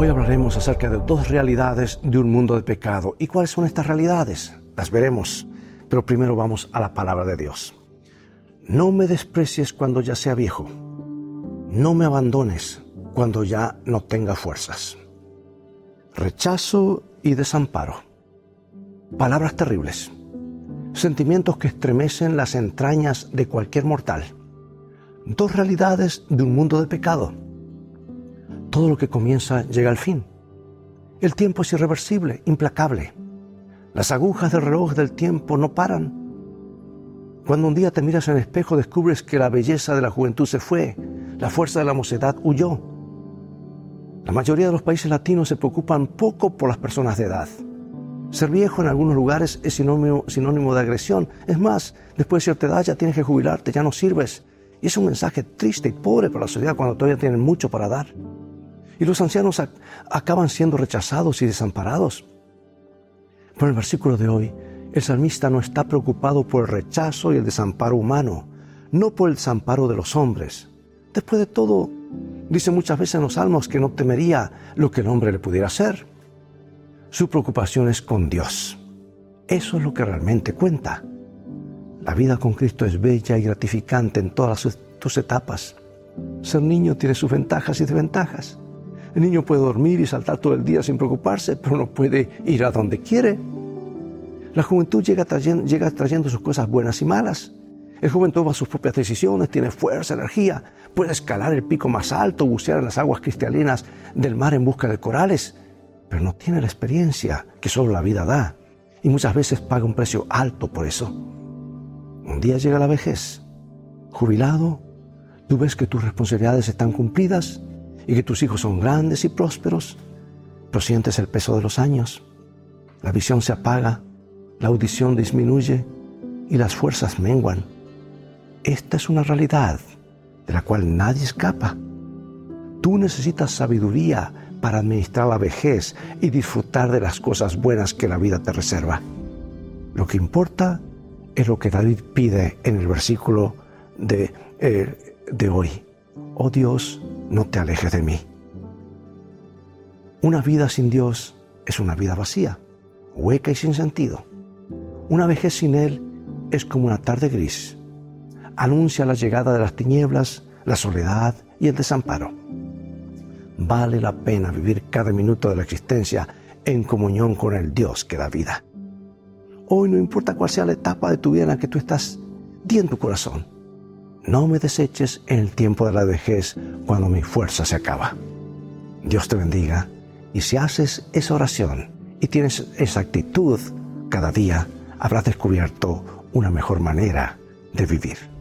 Hoy hablaremos acerca de dos realidades de un mundo de pecado. ¿Y cuáles son estas realidades? Las veremos, pero primero vamos a la palabra de Dios. No me desprecies cuando ya sea viejo. No me abandones cuando ya no tenga fuerzas. Rechazo y desamparo. Palabras terribles. Sentimientos que estremecen las entrañas de cualquier mortal. Dos realidades de un mundo de pecado todo lo que comienza llega al fin. El tiempo es irreversible, implacable. Las agujas del reloj del tiempo no paran. Cuando un día te miras en el espejo descubres que la belleza de la juventud se fue, la fuerza de la mocedad huyó. La mayoría de los países latinos se preocupan poco por las personas de edad. Ser viejo en algunos lugares es sinónimo, sinónimo de agresión. Es más, después de cierta edad ya tienes que jubilarte, ya no sirves. Y es un mensaje triste y pobre para la sociedad cuando todavía tienen mucho para dar y los ancianos acaban siendo rechazados y desamparados. Pero en el versículo de hoy, el salmista no está preocupado por el rechazo y el desamparo humano, no por el desamparo de los hombres. Después de todo, dice muchas veces en los salmos que no temería lo que el hombre le pudiera hacer. Su preocupación es con Dios. Eso es lo que realmente cuenta. La vida con Cristo es bella y gratificante en todas tus etapas. Ser niño tiene sus ventajas y desventajas. El niño puede dormir y saltar todo el día sin preocuparse, pero no puede ir a donde quiere. La juventud llega trayendo, llega trayendo sus cosas buenas y malas. El joven toma sus propias decisiones, tiene fuerza, energía, puede escalar el pico más alto, bucear en las aguas cristalinas del mar en busca de corales, pero no tiene la experiencia que solo la vida da y muchas veces paga un precio alto por eso. Un día llega la vejez, jubilado, tú ves que tus responsabilidades están cumplidas y que tus hijos son grandes y prósperos, pero sientes el peso de los años. La visión se apaga, la audición disminuye y las fuerzas menguan. Esta es una realidad de la cual nadie escapa. Tú necesitas sabiduría para administrar la vejez y disfrutar de las cosas buenas que la vida te reserva. Lo que importa es lo que David pide en el versículo de, eh, de hoy. Oh Dios, no te alejes de mí. Una vida sin Dios es una vida vacía, hueca y sin sentido. Una vejez sin Él es como una tarde gris. Anuncia la llegada de las tinieblas, la soledad y el desamparo. Vale la pena vivir cada minuto de la existencia en comunión con el Dios que da vida. Hoy no importa cuál sea la etapa de tu vida en la que tú estás, di en tu corazón, no me deseches en el tiempo de la vejez cuando mi fuerza se acaba. Dios te bendiga y si haces esa oración y tienes esa actitud cada día, habrás descubierto una mejor manera de vivir.